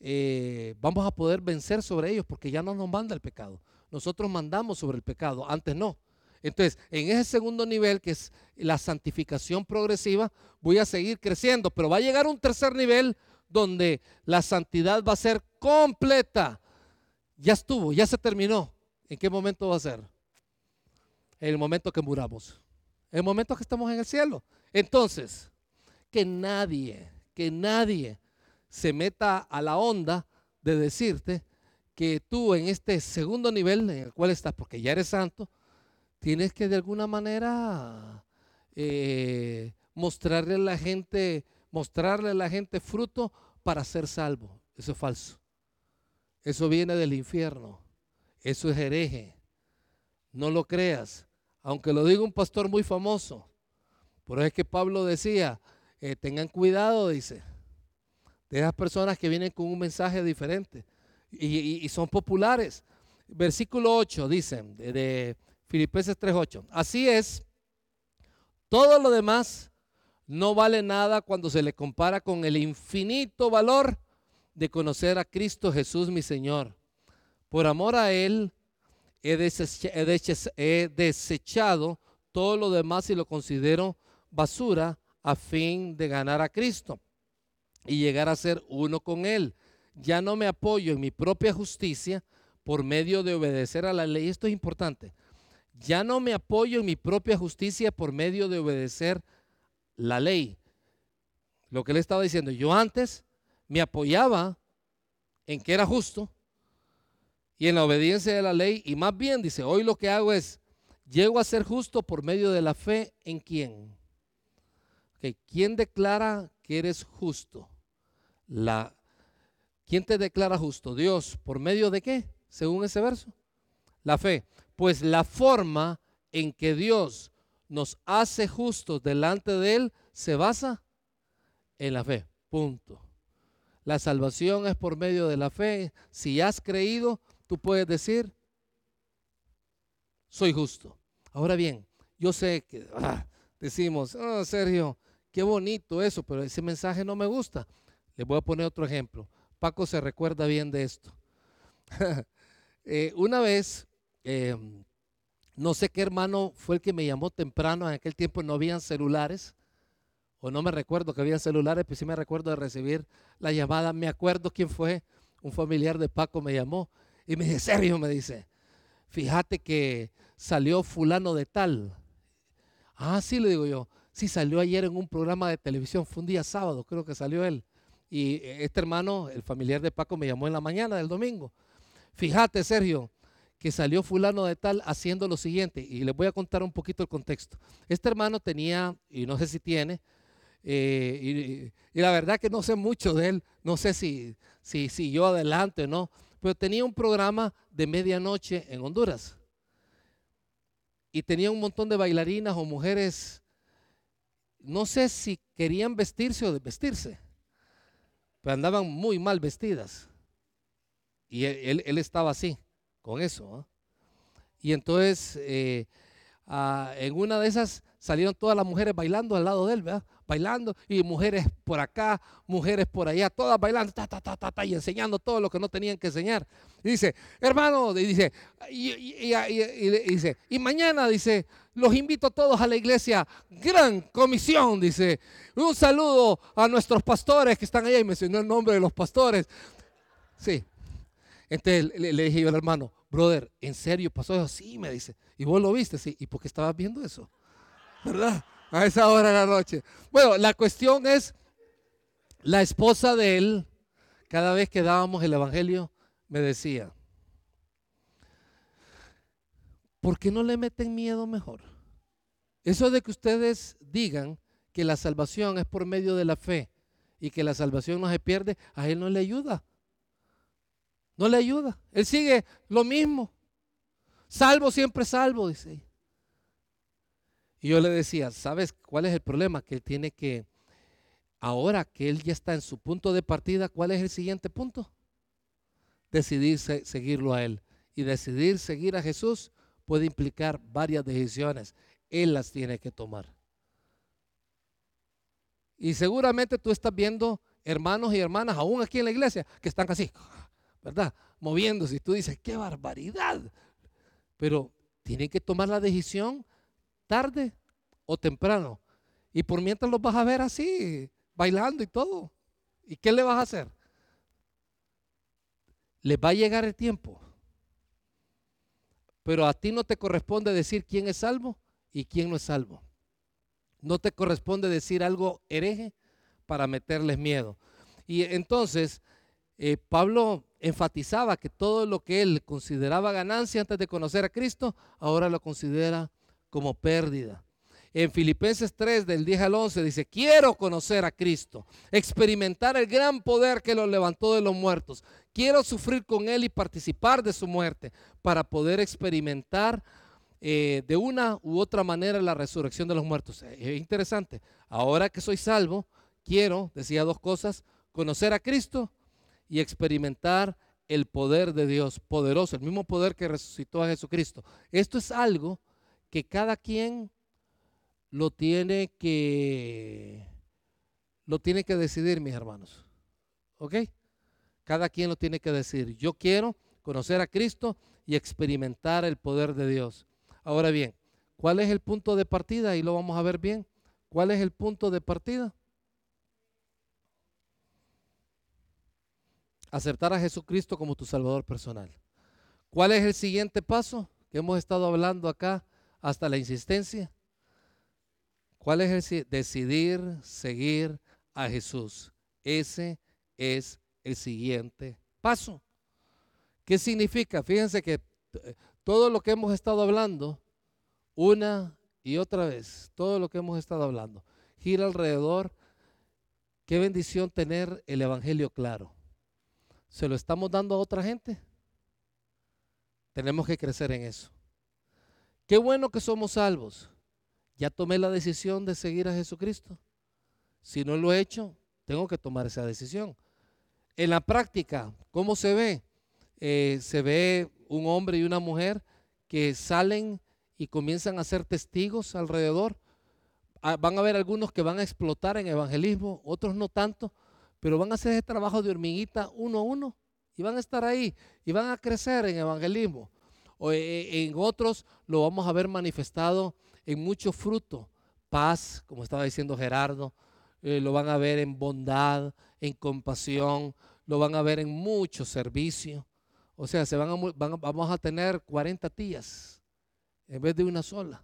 eh, vamos a poder vencer sobre ellos porque ya no nos manda el pecado. Nosotros mandamos sobre el pecado, antes no. Entonces, en ese segundo nivel, que es la santificación progresiva, voy a seguir creciendo, pero va a llegar un tercer nivel donde la santidad va a ser completa. Ya estuvo, ya se terminó. ¿En qué momento va a ser? En el momento que muramos. En el momento que estamos en el cielo. Entonces, que nadie, que nadie se meta a la onda de decirte que tú en este segundo nivel en el cual estás, porque ya eres santo, tienes que de alguna manera eh, mostrarle a la gente mostrarle a la gente fruto para ser salvo. Eso es falso. Eso viene del infierno. Eso es hereje. No lo creas. Aunque lo diga un pastor muy famoso. Por eso es que Pablo decía, eh, tengan cuidado, dice, de esas personas que vienen con un mensaje diferente y, son populares. Versículo 8 dice, de, de Filipenses 3.8. Así es, todo lo demás no vale nada cuando se le compara con el infinito valor de conocer a Cristo Jesús mi Señor. Por amor a Él he, desechado todo lo demás y lo considero basura a fin de ganar a Cristo y llegar a ser uno con Él. Ya no me apoyo en mi propia justicia por medio de obedecer a la ley. Esto es importante. Ya no me apoyo en mi propia justicia por medio de obedecer la ley. Lo que le estaba diciendo, yo antes me apoyaba en que era justo y en la obediencia de la ley y más bien dice, hoy lo que hago es, llego a ser justo por medio de la fe en quién. ¿Quién declara que eres justo? La, ¿Quién te declara justo? Dios. ¿Por medio de qué? Según ese verso. La fe. Pues la forma en que Dios nos hace justos delante de Él se basa en la fe. Punto. La salvación es por medio de la fe. Si has creído, tú puedes decir, soy justo. Ahora bien, yo sé que ah, decimos, oh, Sergio, qué bonito eso, pero ese mensaje no me gusta. Le voy a poner otro ejemplo. Paco se recuerda bien de esto. *laughs* Eh, una vez em, no sé qué hermano fue el que me llamó temprano. En aquel tiempo no habían celulares. O no me recuerdo que había celulares, pero sí me recuerdo de recibir la llamada. Me acuerdo quién fue. Un familiar de Paco me llamó. Y me dice, serio, me dice, fíjate que salió fulano de tal. Ah, sí, le digo yo. Sí, salió ayer en un programa de televisión. Fue un día sábado, creo que salió él. Y este hermano, el familiar de Paco, me llamó en la mañana del domingo. Fíjate, Sergio, que salió fulano de tal haciendo lo siguiente. Y les voy a contar un poquito el contexto. Este hermano tenía, y no sé si tiene, eh, y, la verdad que no sé mucho de él, no sé si, si siguió adelante o no, pero tenía un programa de medianoche en Honduras. Y tenía un montón de bailarinas o mujeres, no sé si querían vestirse o desvestirse, pero andaban muy mal vestidas. Y él estaba así con eso. Y entonces, eh, ah, en una de esas salieron todas las mujeres bailando al lado de él, ¿verdad? Bailando y mujeres por acá, mujeres por allá, todas bailando, ta, ta, ta, ta, y enseñando todo lo que no tenían que enseñar. Y dice, hermano, y dice, y, dice, y mañana dice, los invito a todos a la iglesia, gran comisión, dice, un saludo a nuestros pastores que están allá y mencionó el nombre de los pastores. Sí. Entonces le, le dije yo al hermano, brother, ¿en serio pasó eso? Sí, me dice. ¿Y vos lo viste? Sí. ¿Y por qué estabas viendo eso? ¿verdad? A esa hora de la noche. Bueno, la cuestión es, la esposa de él, cada vez que dábamos el Evangelio, me decía, ¿por qué no le meten miedo mejor? Eso de que ustedes digan que la salvación es por medio de la fe y que la salvación no se pierde, a él no le ayuda. No le ayuda. Él sigue lo mismo. Salvo siempre salvo, dice. Y yo le decía, ¿sabes cuál es el problema? Que él tiene que, ahora que él ya está en su punto de partida, ¿cuál es el siguiente punto? Decidir seguirlo a él. Y decidir seguir a Jesús puede implicar varias decisiones. Él las tiene que tomar. Y seguramente tú estás viendo hermanos y hermanas, aún aquí en la iglesia, que están así, ¿verdad? Moviéndose. Y tú dices, qué barbaridad. Pero tienen que tomar la decisión tarde o temprano. Y por mientras los vas a ver así, bailando y todo. ¿Y qué le vas a hacer? Les va a llegar el tiempo. Pero a ti no te corresponde decir quién es salvo y quién no es salvo. No te corresponde decir algo hereje para meterles miedo. Y entonces eh, Pablo enfatizaba que todo lo que él consideraba ganancia antes de conocer a Cristo, ahora lo considera como pérdida. En Filipenses 3 del 10 al 11 dice, quiero conocer a Cristo, experimentar el gran poder que lo levantó de los muertos. Quiero sufrir con Él y participar de su muerte para poder experimentar eh, de una u otra manera la resurrección de los muertos. Es interesante. Ahora que soy salvo, quiero, decía dos cosas, conocer a Cristo y experimentar el poder de Dios, poderoso, el mismo poder que resucitó a Jesucristo. Esto es algo que cada quien lo tiene que lo tiene que decidir, mis hermanos. ¿Ok? Cada quien lo tiene que decir. Yo quiero conocer a Cristo y experimentar el poder de Dios. Ahora bien, ¿cuál es el punto de partida? Y lo vamos a ver bien. ¿Cuál es el punto de partida? Aceptar a Jesucristo como tu Salvador personal. ¿Cuál es el siguiente paso que hemos estado hablando acá hasta la insistencia. ¿Cuál es el decidir seguir a Jesús? Ese es el siguiente paso. ¿Qué significa? Fíjense que eh, todo lo que hemos estado hablando, una y otra vez, todo lo que hemos estado hablando, gira alrededor. Qué bendición tener el Evangelio claro. ¿Se lo estamos dando a otra gente? Tenemos que crecer en eso. Qué bueno que somos salvos. Ya tomé la decisión de seguir a Jesucristo. Si no lo he hecho, tengo que tomar esa decisión. En la práctica, ¿cómo se ve? Eh, se ve un hombre y una mujer que salen y comienzan a ser testigos alrededor. Ah, van a haber algunos que van a explotar en evangelismo, otros no tanto, pero van a hacer ese trabajo de hormiguita uno a uno y van a estar ahí y van a crecer en evangelismo o e, en otros lo vamos a ver manifestado en mucho fruto, paz, como estaba diciendo Gerardo, eh, lo van a ver en bondad, en compasión, lo van a ver en mucho servicio. O sea, se van vamos a tener 40 tías en vez de una sola.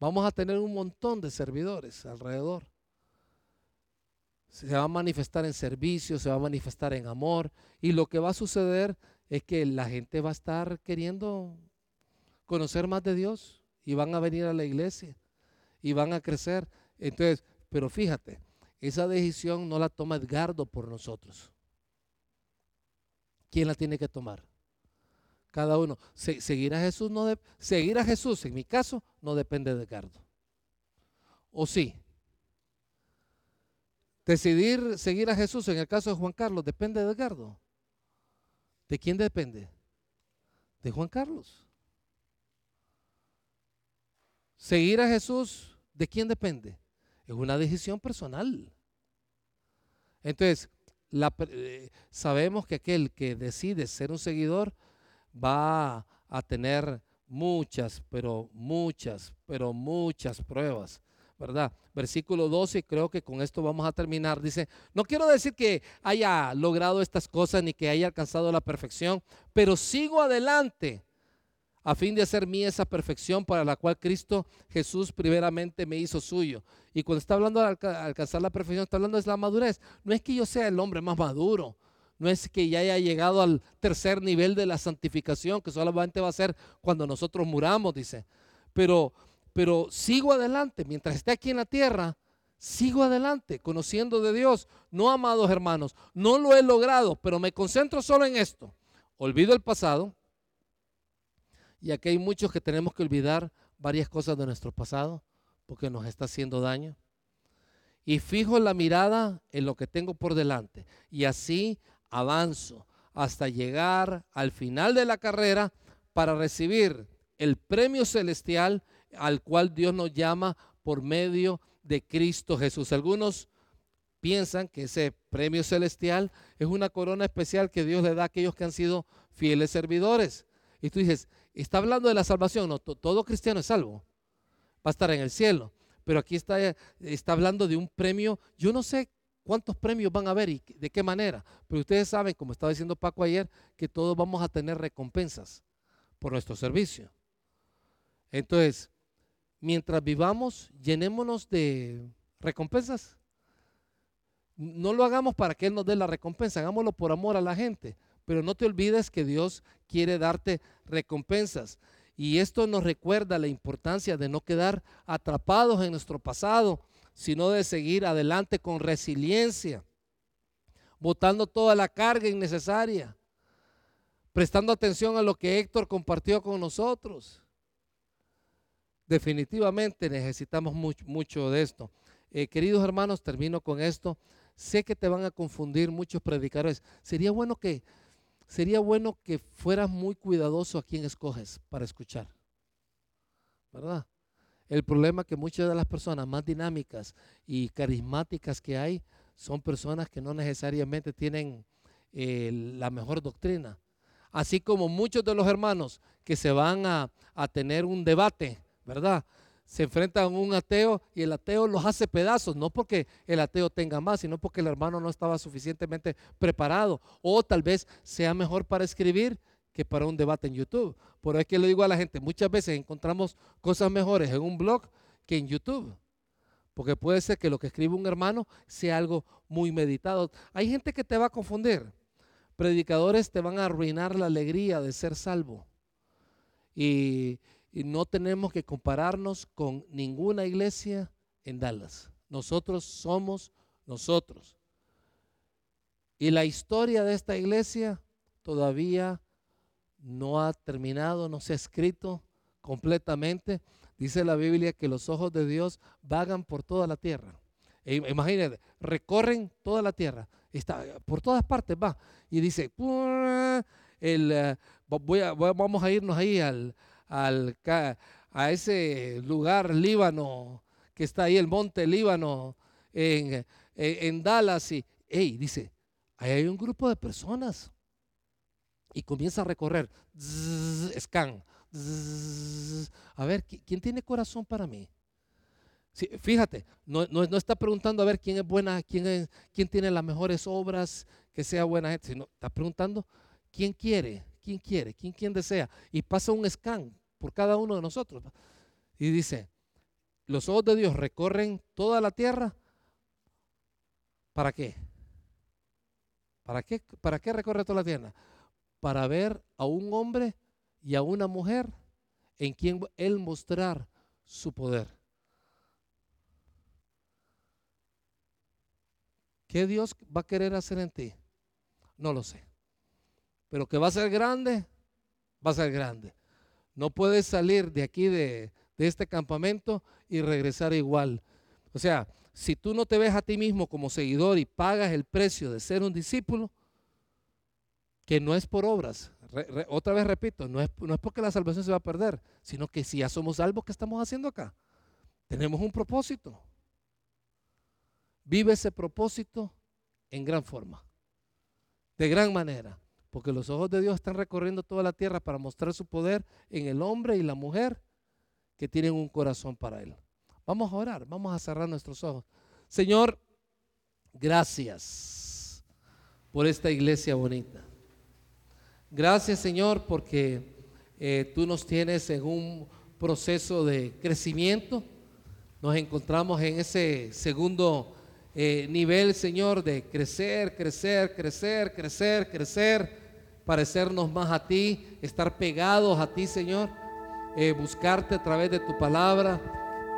Vamos a tener un montón de servidores alrededor se va a manifestar en servicio, se va a manifestar en amor. Y lo que va a suceder es que la gente va a estar queriendo conocer más de Dios y van a venir a la iglesia y van a crecer. Entonces, pero fíjate, esa decisión no la toma Edgardo por nosotros. ¿Quién la tiene que tomar? Cada uno. seguir a Jesús no seguir a Jesús, en mi caso, no depende de Edgardo. ¿O sí? Decidir seguir a Jesús, en el caso de Juan Carlos, depende de Edgardo. ¿De quién depende? de Juan Carlos. Seguir a Jesús, ¿de quién depende? Es una decisión personal. Entonces, eh, sabemos que aquel que decide ser un seguidor va a tener muchas, pero muchas, pero muchas pruebas, ¿verdad? Versículo 12, creo que con esto vamos a terminar. Dice, no quiero decir que haya logrado estas cosas ni que haya alcanzado la perfección, pero sigo adelante a fin de hacer mí esa perfección para la cual Cristo Jesús primeramente me hizo suyo. Y cuando está hablando de alcanzar la perfección, está hablando de la madurez. No es que yo sea el hombre más maduro, no es que ya haya llegado al tercer nivel de la santificación, que solamente va a ser cuando nosotros muramos, dice. Pero, pero sigo adelante, mientras esté aquí en la tierra, sigo adelante, conociendo de Dios. No, amados hermanos, no lo he logrado, pero me concentro solo en esto. Olvido el pasado, y aquí hay muchos que tenemos que olvidar varias cosas de nuestro pasado porque nos está haciendo daño. Y fijo la mirada en lo que tengo por delante. Y así avanzo hasta llegar al final de la carrera para recibir el premio celestial al cual Dios nos llama por medio de Cristo Jesús. Algunos piensan que ese premio celestial es una corona especial que Dios le da a aquellos que han sido fieles servidores. Y tú dices, Está hablando de la salvación, no, todo cristiano es salvo, va a estar en el cielo. Pero aquí está, está hablando de un premio, yo no sé cuántos premios van a haber y de qué manera, pero ustedes saben, como estaba diciendo Paco ayer, que todos vamos a tener recompensas por nuestro servicio. Entonces, mientras vivamos, llenémonos de recompensas. No lo hagamos para que Él nos dé la recompensa, hagámoslo por amor a la gente. Pero no te olvides que Dios quiere darte recompensas. Y esto nos recuerda la importancia de no quedar atrapados en nuestro pasado, sino de seguir adelante con resiliencia, botando toda la carga innecesaria, prestando atención a lo que Héctor compartió con nosotros. Definitivamente necesitamos mucho, de esto. Eh, queridos hermanos, termino con esto. Sé que te van a confundir muchos predicadores. Sería bueno que sería bueno que fueras muy cuidadoso a quien escoges para escuchar. ¿Verdad? El problema es que muchas de las personas más dinámicas y carismáticas que hay son personas que no necesariamente tienen eh, la mejor doctrina. Así como muchos de los hermanos que se van a, a tener un debate, ¿verdad? se enfrentan a un ateo y el ateo los hace pedazos, no porque el ateo tenga más, sino porque el hermano no estaba suficientemente preparado o tal vez sea mejor para escribir que para un debate en YouTube. Por eso es que le digo a la gente, muchas veces encontramos cosas mejores en un blog que en YouTube. Porque puede ser que lo que escribe un hermano sea algo muy meditado. Hay gente que te va a confundir. Predicadores te van a arruinar la alegría de ser salvo. Y, y no tenemos que compararnos con ninguna iglesia en Dallas. Nosotros somos nosotros. Y la historia de esta iglesia todavía no ha terminado, no se ha escrito completamente. Dice la Biblia que los ojos de Dios vagan por toda la tierra. E imagínense, recorren toda la tierra. Está, por todas partes va. Y dice, el, eh, voy vamos a irnos ahí al, al, a ese lugar Líbano, que está ahí el monte Líbano, en, en, Dallas, y hey, dice, ahí hay un grupo de personas. Y comienza a recorrer, scan, a ver, ¿quién tiene corazón para mí? fíjate, no, no, está preguntando a ver quién es buena, quién, es, quién tiene las mejores obras, que sea buena gente, sino está preguntando quién quiere, quién quiere, quién, quién desea. Y pasa un scan por cada uno de nosotros. Y dice, los ojos de Dios recorren toda la tierra. ¿Para qué? ¿Para qué, ¿Para qué recorre toda la tierra? Para ver a un hombre y a una mujer en quien Él mostrar su poder. ¿Qué Dios va a querer hacer en ti? No lo sé. Pero que va a ser grande, va a ser grande. No puedes salir de aquí, de, este campamento, y regresar igual. O sea, si tú no te ves a ti mismo como seguidor y pagas el precio de ser un discípulo, que no es por obras, otra vez repito, no es, no es porque la salvación se va a perder, sino que si ya somos salvos, ¿qué estamos haciendo acá? Tenemos un propósito. Vive ese propósito en gran forma, de gran manera, porque los ojos de Dios están recorriendo toda la tierra para mostrar su poder en el hombre y la mujer que tienen un corazón para Él. Vamos a orar, vamos a cerrar nuestros ojos. Señor, gracias por esta iglesia bonita. Gracias Señor porque eh, tú nos tienes en un proceso de crecimiento. Nos encontramos en ese segundo eh, nivel, Señor, de crecer, crecer, crecer, crecer, crecer, parecernos más a ti, estar pegados a ti, Señor, eh, buscarte a través de tu palabra.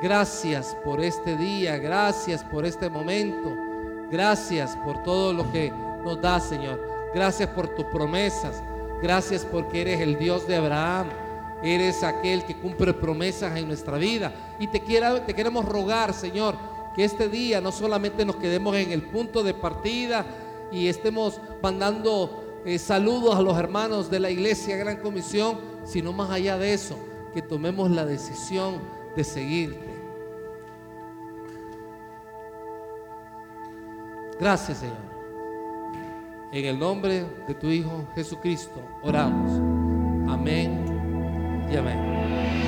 Gracias por este día, gracias por este momento, gracias por todo lo que nos da, Señor. Gracias por tus promesas, gracias porque eres el Dios de Abraham. Eres aquel que cumple promesas en nuestra vida. Y te, te queremos rogar, Señor, que este día no solamente nos quedemos en el punto de partida y estemos mandando eh, saludos a los hermanos de la iglesia Gran Comisión, sino más allá de eso, que tomemos la decisión de seguirte. Gracias Señor. En el nombre de tu Hijo Jesucristo oramos. Amén y amén.